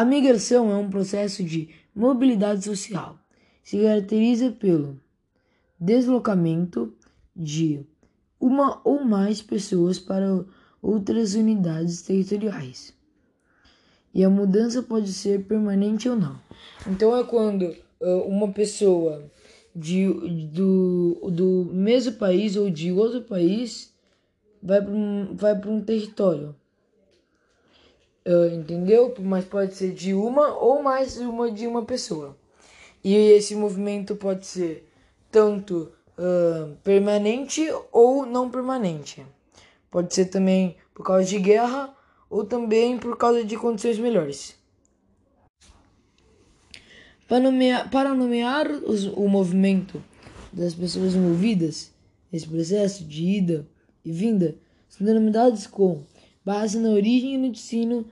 A migração é um processo de mobilidade social. Se caracteriza pelo deslocamento de uma ou mais pessoas para outras unidades territoriais. E a mudança pode ser permanente ou não. Então é quando uh, uma pessoa de, do, do mesmo país ou de outro país vai para um, um território. Uh, entendeu? Mas pode ser de uma ou mais uma de uma pessoa. E esse movimento pode ser tanto uh, permanente ou não permanente. Pode ser também por causa de guerra ou também por causa de condições melhores. Para nomear, para nomear os, o movimento das pessoas envolvidas nesse processo de ida e vinda, são denominados com base na origem e no destino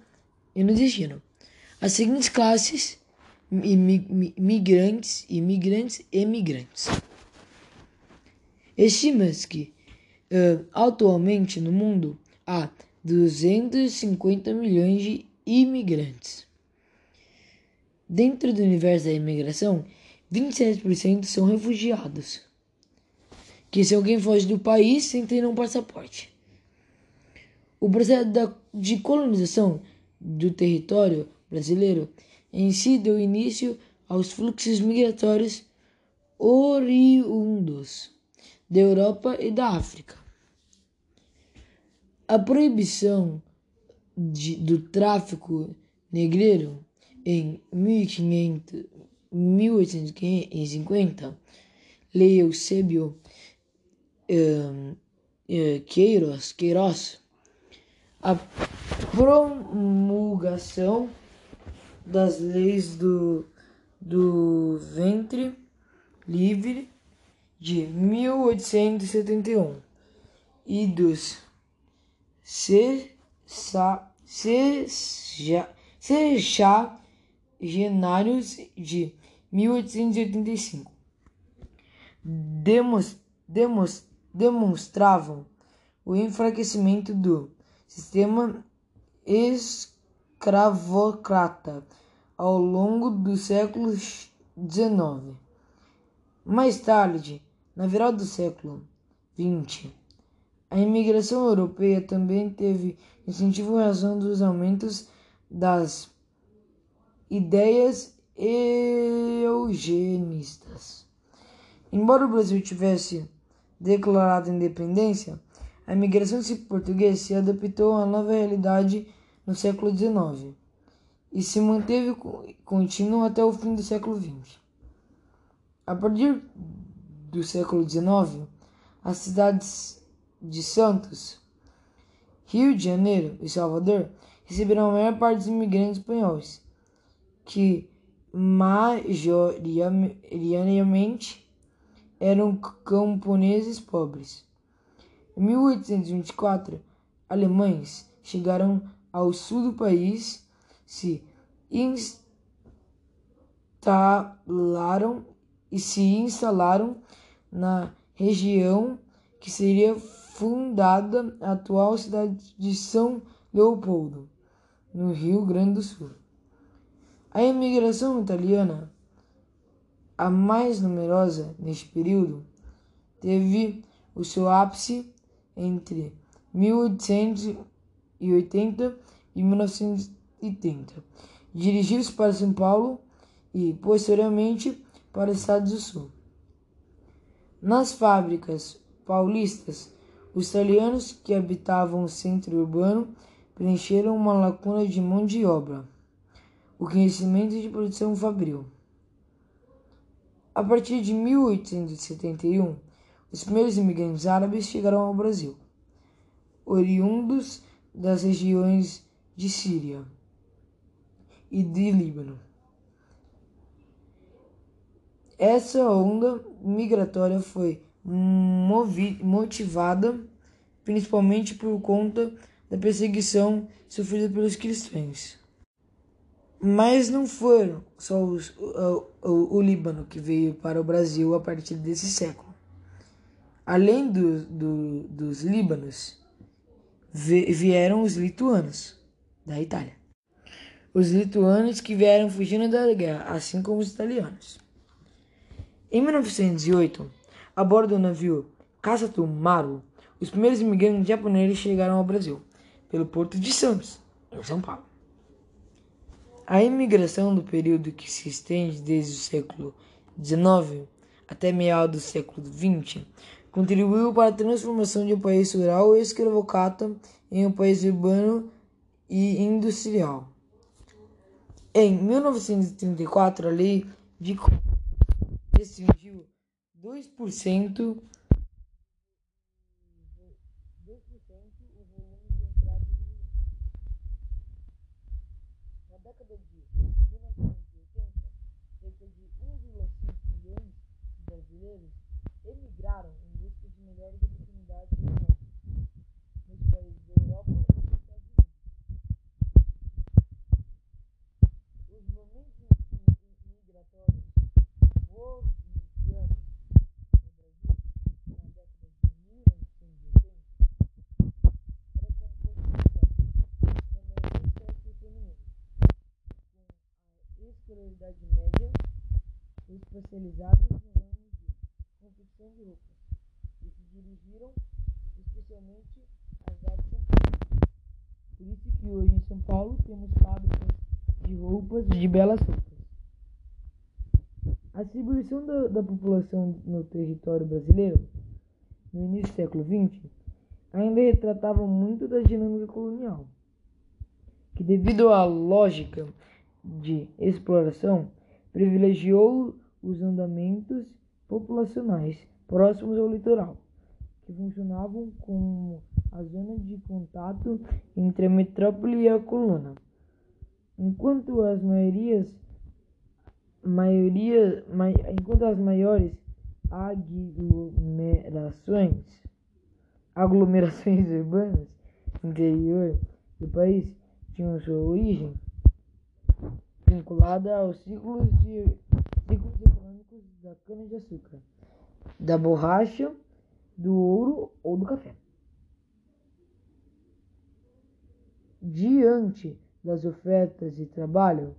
e no destino. As seguintes classes imigrantes, imigrantes e migrantes. Estima-se que uh, atualmente no mundo há 250 milhões de imigrantes. Dentro do universo da imigração, 27% são refugiados, que se alguém foge do país sem ter um passaporte. O processo de colonização do território brasileiro em si deu início aos fluxos migratórios oriundos da Europa e da África. A proibição de, do tráfico negreiro em 1500, 1850, Lei Eusébio uh, uh, Queiroz, Queiroz, a promulgação das leis do, do ventre livre de 1871 e dos sexagenários de 1885 demos, demos, demonstravam o enfraquecimento do sistema escravocrata ao longo do século XIX. Mais tarde, na virada do século XX, a imigração europeia também teve incentivo em razão dos aumentos das ideias eugenistas. Embora o Brasil tivesse declarado independência, a imigração portuguesa se adaptou à nova realidade no século XIX e se manteve contínua até o fim do século XX. A partir do século XIX, as cidades de Santos, Rio de Janeiro e Salvador receberam a maior parte dos imigrantes espanhóis, que majoritariamente eram camponeses pobres. Em 1824, alemães chegaram ao sul do país, se instalaram e se instalaram na região que seria fundada a atual cidade de São Leopoldo, no Rio Grande do Sul. A imigração italiana, a mais numerosa neste período, teve o seu ápice entre 1880 e 1930. Dirigiu-se para São Paulo e, posteriormente, para os Estados do Sul. Nas fábricas paulistas, os italianos que habitavam o centro urbano preencheram uma lacuna de mão de obra, o conhecimento de produção fabril. A partir de 1871, os primeiros imigrantes árabes chegaram ao Brasil, oriundos das regiões de Síria e de Líbano. Essa onda migratória foi motivada principalmente por conta da perseguição sofrida pelos cristãos. Mas não foram só os, o, o, o, Líbano que veio para o Brasil a partir desse século. Além do, do, dos líbanos, vieram os lituanos, da Itália. os lituanos que vieram fugindo da guerra, assim como os italianos. Em 1908, a bordo do navio Kasato Maru, os primeiros imigrantes japoneses chegaram ao Brasil, pelo porto de Santos, em São Paulo. A imigração do período que se estende desde o século XIX até meados do século XX contribuiu para a transformação de um país rural e em um país urbano e industrial. Em 1934, a lei de restringiu 2% Na década de 1980, cerca de 1,5 milhões de brasileiros emigraram em busca de melhores oportunidades econômicas nos países da Europa e dos Estados Unidos. Os movimentos migratórios bolivianos no Brasil na década de 1980 era composto por na maioria sexo feminino, escolaridade média especializados no ramo de confecção de roupas e se dirigiram especialmente às artes Paulo. Por isso que hoje em São Paulo temos fábricas de roupas, de belas roupas. A distribuição da, da população no território brasileiro, no início do século XX, ainda retratava muito da dinâmica colonial, que devido à lógica de exploração, privilegiou os andamentos populacionais próximos ao litoral, que funcionavam como a zona de contato entre a metrópole e a coluna, enquanto as maiorias maioria, mai, enquanto as maiores aglomerações aglomerações urbanas interior do país tinham sua origem vinculada aos ciclos de ciclos econômicos da cana-de-açúcar, da borracha, do ouro ou do café. Diante das ofertas de trabalho,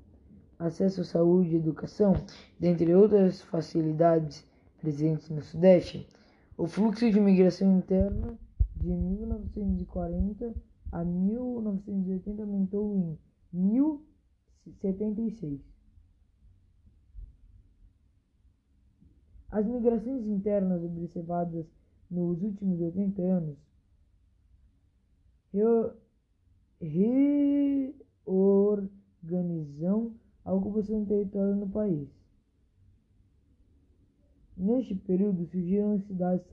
acesso à saúde e educação, dentre outras facilidades presentes no Sudeste, o fluxo de imigração interna de 1940 a 1980 aumentou em 1076. As migrações internas observadas nos últimos 80 anos reorganizam a ocupação do território no país. Neste período surgiram cidades,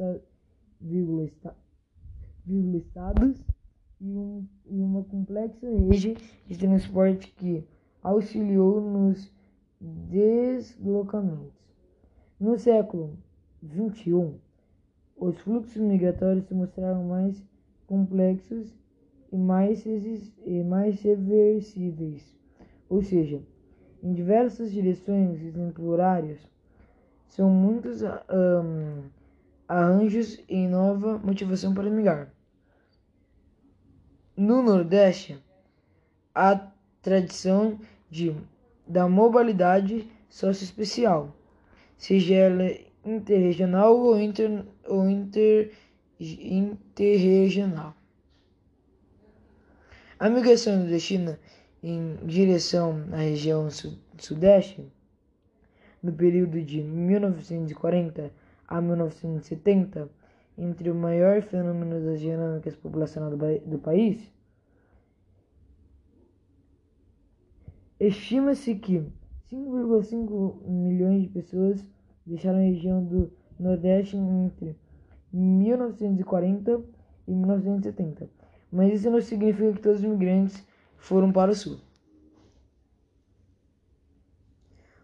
vírgula, estados e, um, e uma complexa rede de transporte que auxiliou nos deslocamentos. No século XXI, os fluxos migratórios se mostraram mais complexos e mais, e mais reversíveis, ou seja, em diversas direções e são muitos um, arranjos e nova motivação para migrar. No Nordeste, a tradição de, da mobilidade socioespecial, seja ela interregional ou, inter, ou inter, interregional. A migração nordestina em direção à região sudeste, no período de 1940 a 1970, entre o maior fenômeno das dinâmicas populacionais do, do país, estima-se que 5,5 milhões de pessoas deixaram a região do Nordeste entre 1940 e 1970. Mas isso não significa que todos os imigrantes foram para o sul.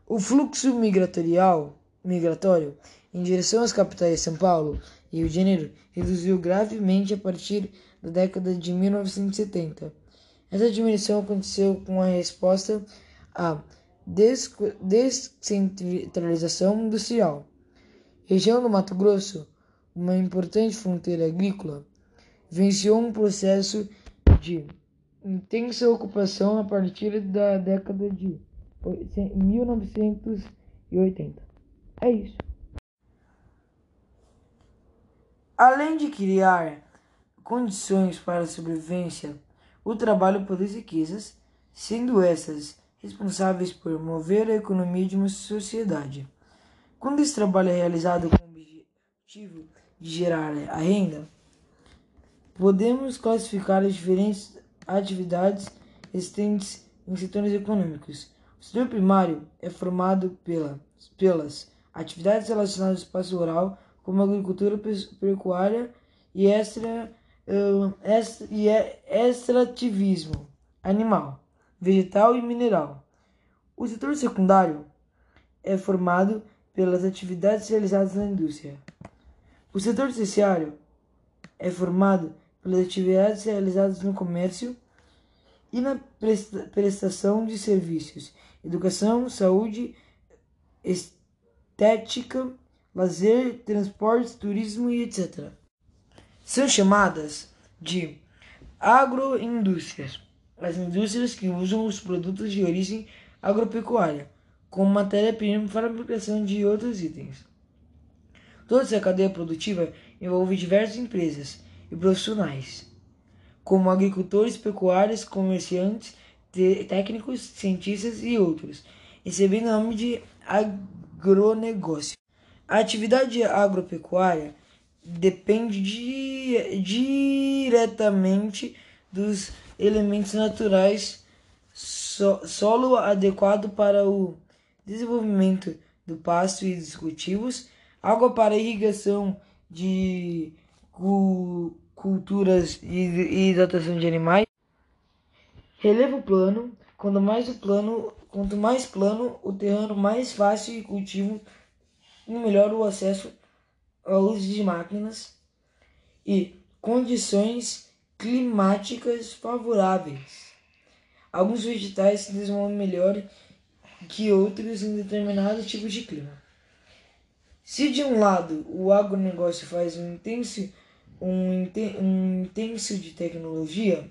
O fluxo migratorial, migratório em direção às capitais São Paulo e Rio de Janeiro reduziu gravemente a partir da década de 1970. Essa diminuição aconteceu com a resposta à descentralização industrial. Região do Mato Grosso, uma importante fronteira agrícola, venceu um processo de intensa ocupação a partir da década de 1980. É isso. Além de criar condições para a sobrevivência, o trabalho produz riquezas, sendo essas responsáveis por mover a economia de uma sociedade. Quando esse trabalho é realizado com o objetivo de gerar a renda, podemos classificar as diferentes atividades existentes em setores econômicos. O setor primário é formado pela, pelas atividades relacionadas ao espaço rural, como agricultura, pecuária e extra, e é extrativismo animal, vegetal e mineral. O setor secundário é formado pelas atividades realizadas na indústria. O setor terciário é formado pelas atividades realizadas no comércio e na prestação de serviços, educação, saúde, estética, lazer, transportes, turismo e etc. São chamadas de agroindústrias, as indústrias que usam os produtos de origem agropecuária como matéria-prima para a fabricação de outros itens. Toda essa cadeia produtiva envolve diversas empresas e profissionais, como agricultores, pecuários, comerciantes, técnicos, cientistas e outros, recebendo o nome de agronegócio. A atividade agropecuária depende de, diretamente dos elementos naturais, so, solo adequado para o desenvolvimento do pasto e dos cultivos, água para irrigação de cu, culturas e, dotação de animais, relevo plano, quanto mais plano, quanto mais plano o terreno, mais fácil o cultivo e melhor o acesso ao uso de máquinas e condições climáticas favoráveis. Alguns vegetais se desenvolvem melhor que outros em determinados tipos de clima. Se de um lado o agronegócio faz um intenso, um, um intenso de tecnologia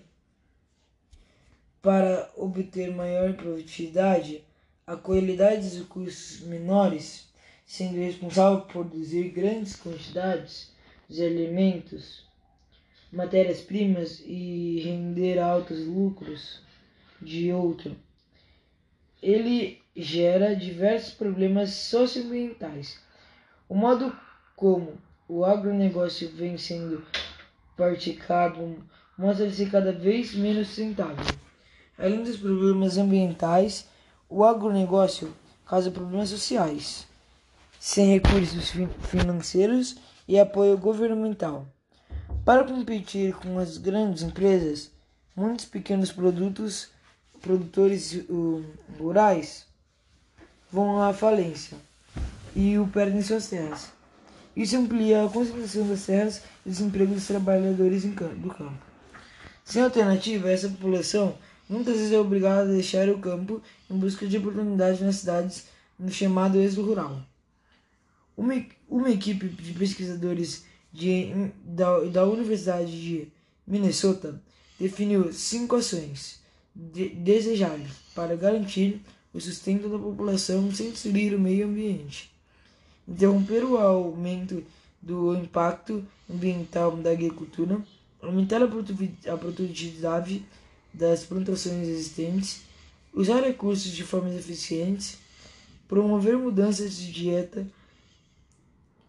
para obter maior produtividade, a qualidade dos custos menores, sendo responsável por produzir grandes quantidades de alimentos, matérias-primas e render altos lucros de outro. Ele gera diversos problemas socioambientais. O modo como o agronegócio vem sendo praticado mostra-se cada vez menos sustentável. Além dos problemas ambientais, o agronegócio causa problemas sociais, sem recursos financeiros e apoio governamental. Para competir com as grandes empresas, muitos pequenos produtos, produtores uh, rurais vão à falência e o perdem suas terras. Isso amplia a concentração das terras e desemprego dos trabalhadores do campo. Sem alternativa, essa população muitas vezes é obrigada a deixar o campo em busca de oportunidades nas cidades no chamado êxodo rural. Uma, uma equipe de pesquisadores de, da, da Universidade de Minnesota definiu cinco ações de, desejáveis para garantir o sustento da população sem destruir o meio ambiente, interromper o aumento do impacto ambiental da agricultura, aumentar a produtividade das plantações existentes, usar recursos de forma eficiente, promover mudanças de dieta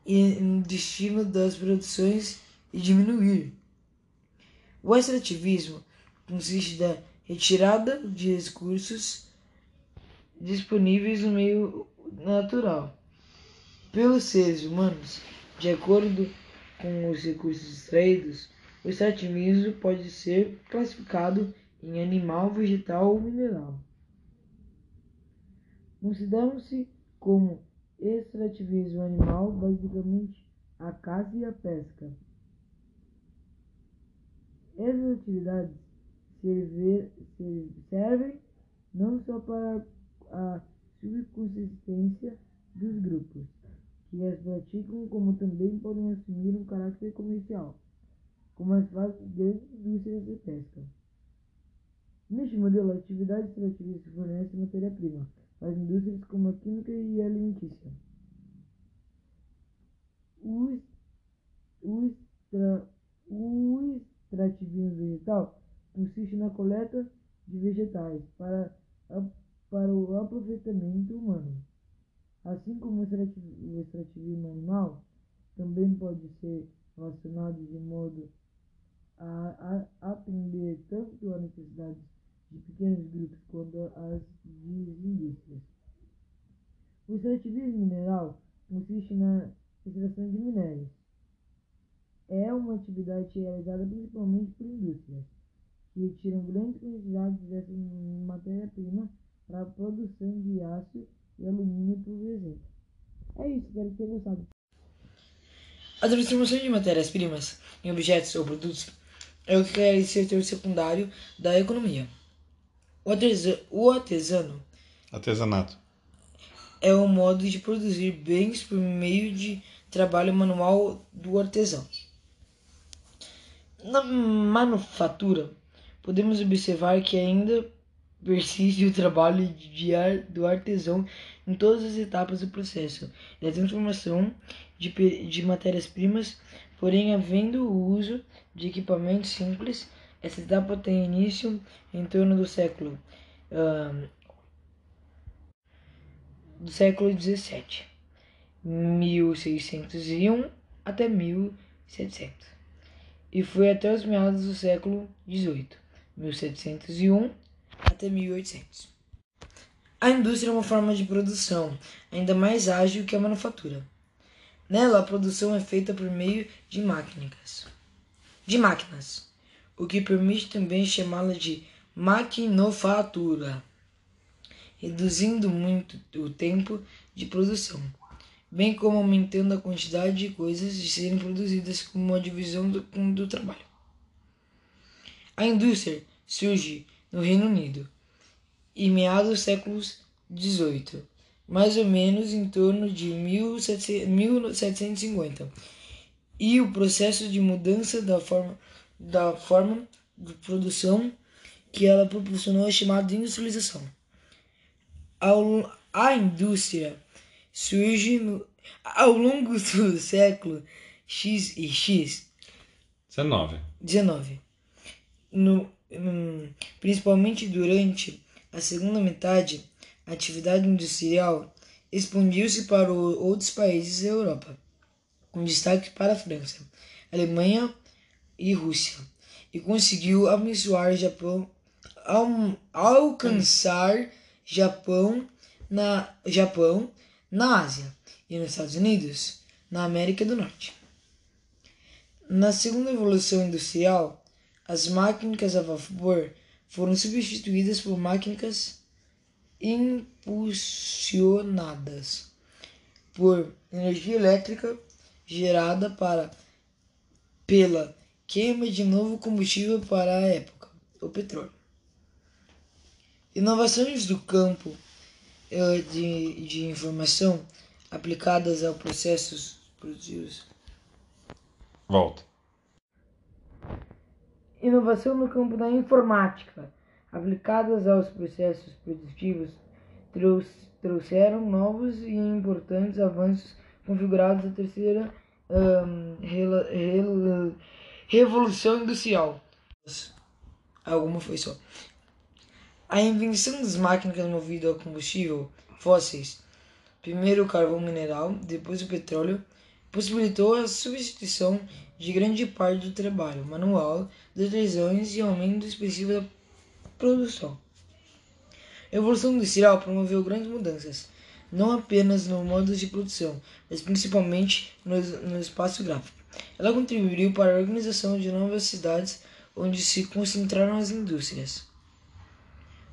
e no destino das produções e diminuir. O extrativismo consiste da retirada de recursos disponíveis no meio natural pelos seres humanos. De acordo com os recursos extraídos, o extrativismo pode ser classificado em animal, vegetal ou mineral. Consideram-se como extrativismo animal basicamente a caça e a pesca. Essas atividades servem não só para a subsistência dos grupos que as praticam, como também podem assumir um caráter comercial, como as grandes indústrias de pesca. Neste modelo, a atividade extrativista fornece matéria-prima às indústrias como a química e a alimentícia. O, o, extra, o extrativismo vegetal consiste na coleta de vegetais para, a, para o aproveitamento humano. Assim como o extrativismo animal também pode ser relacionado de modo a, a atender tanto às necessidades de pequenos grupos quanto de indústrias. O extrativismo mineral consiste na extração de minérios. É uma atividade realizada principalmente por indústrias, que retiram grandes quantidades dessa matéria-prima para a produção de aço e alumínio, por exemplo. É isso, espero ter gostado. A transformação de matérias-primas em objetos ou produtos é o que é o setor secundário da economia. O, o artesano artesanato é o modo de produzir bens por meio de trabalho manual do artesão. Na manufatura, podemos observar que ainda persiste o trabalho ar, do artesão em todas as etapas do processo da transformação de, de matérias-primas, porém havendo o uso de equipamentos simples, essa etapa tem início em torno do século do século 17, 1601 até 1700, e foi até os meados do século 18, 1701 até 1800. A indústria é uma forma de produção ainda mais ágil que a manufatura. Nela, a produção é feita por meio de máquinas. De máquinas, o que permite também chamá-la de maquinofatura, reduzindo muito o tempo de produção, bem como aumentando a quantidade de coisas de serem produzidas como uma divisão do, do trabalho. A indústria surge no Reino Unido em meados do século XVIII, mais ou menos em torno de 1750, e o processo de mudança da forma, da forma de produção que ela proporcionou é chamado de industrialização. A indústria surge no, ao longo do século X e X 19. 19 no, principalmente durante a segunda metade, a atividade industrial expandiu-se para outros países da Europa, com destaque para a França, Alemanha e Rússia, e conseguiu abençoar Japão, al, alcançar Japão na, Japão na Ásia e nos Estados Unidos, na América do Norte. Na segunda evolução industrial, as máquinas a vapor foram substituídas por máquinas impulsionadas por energia elétrica gerada para pela queima de novo combustível para a época, o petróleo. Inovações do campo eh, de, de informação aplicadas a processos produzidos. Volta. Inovação no campo da informática, aplicadas aos processos produtivos, trouxeram novos e importantes avanços configurados a terceira um, rela, rela, revolução industrial. Alguma foi só. A invenção das máquinas movidas a combustível fósseis, primeiro o carvão mineral, depois o petróleo, possibilitou a substituição de grande parte do trabalho manual das lesões e aumento expressivo da produção. A Evolução Industrial promoveu grandes mudanças, não apenas no modo de produção, mas principalmente no, no espaço gráfico. Ela contribuiu para a organização de novas cidades onde se concentraram as indústrias.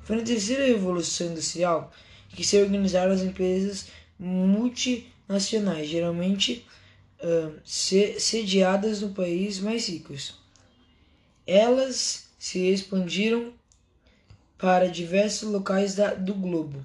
Foi na terceira Revolução Industrial que se organizaram as empresas multinacionais, geralmente uh, sediadas no país mais ricos. Elas se expandiram para diversos locais da, do globo.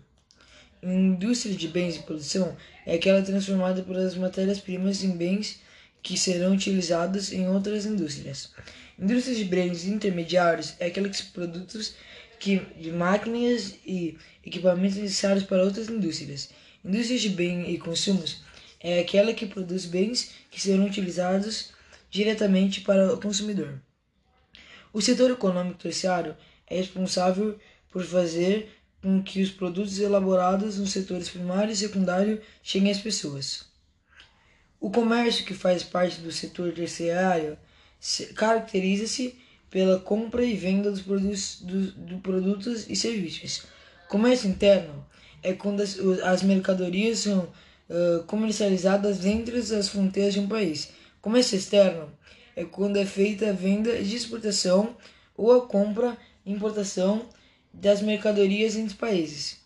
A indústria de bens de produção é aquela transformada pelas matérias-primas em bens que serão utilizados em outras indústrias. Indústrias de bens intermediários é aquela que produtos de máquinas e equipamentos necessários para outras indústrias. Indústrias de bem e consumos é aquela que produz bens que serão utilizados diretamente para o consumidor. O setor econômico terciário é responsável por fazer com que os produtos elaborados nos setores primário e secundário cheguem às pessoas. O comércio, que faz parte do setor terciário, caracteriza-se pela compra e venda dos produtos, do, do produtos e serviços. Comércio interno é quando as, as mercadorias são uh, comercializadas entre as fronteiras de um país. Comércio externo é quando é feita a venda de exportação ou a compra e importação das mercadorias entre países.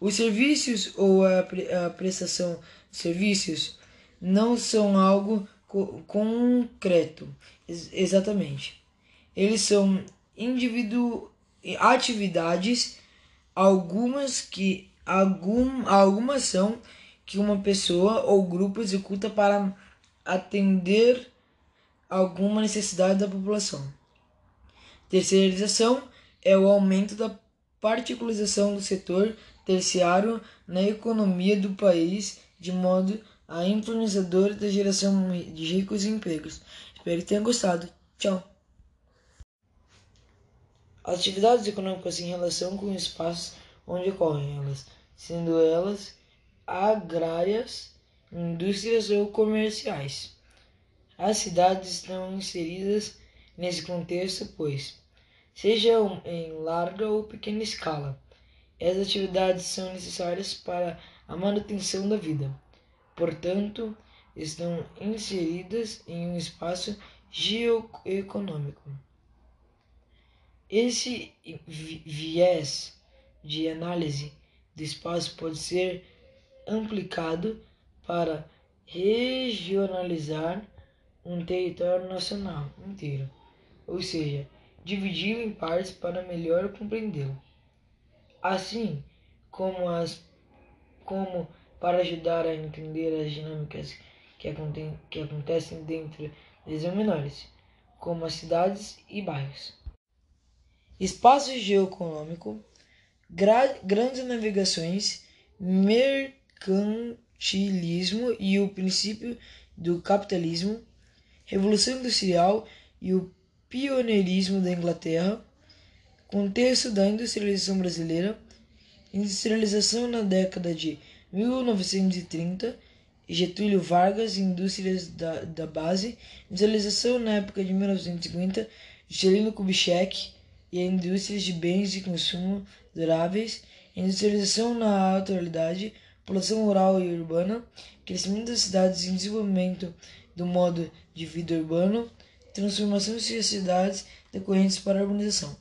Os serviços ou a, a prestação de serviços não são algo co concreto, ex exatamente. Eles são indivíduo atividades algumas que algum, algumas são que uma pessoa ou grupo executa para atender alguma necessidade da população. Terceirização é o aumento da particularização do setor terciário na economia do país de modo a influenciador da geração de ricos e empregos. Espero que tenham gostado. Tchau. Atividades econômicas em relação com os espaços onde ocorrem elas, sendo elas agrárias, indústrias ou comerciais. As cidades estão inseridas nesse contexto, pois, seja em larga ou pequena escala, essas atividades são necessárias para a manutenção da vida. Portanto, estão inseridas em um espaço geoeconômico. Esse viés de análise do espaço pode ser ampliado para regionalizar um território nacional inteiro, ou seja, dividi-lo em partes para melhor compreendê-lo. Assim como, as, como para ajudar a entender as dinâmicas que, aconte, que acontecem dentro das menores, como as cidades e bairros. Espaço geoeconômico, gra grandes navegações, mercantilismo e o princípio do capitalismo, Revolução Industrial e o pioneirismo da Inglaterra, contexto da industrialização brasileira, industrialização na década de 1930, Getúlio Vargas, indústrias da, da base, industrialização na época de 1950, Juscelino Kubitschek, e indústrias de bens de consumo duráveis, industrialização na atualidade, população rural e urbana, crescimento das cidades e desenvolvimento do modo de vida urbano, transformação de cidades decorrentes para a urbanização.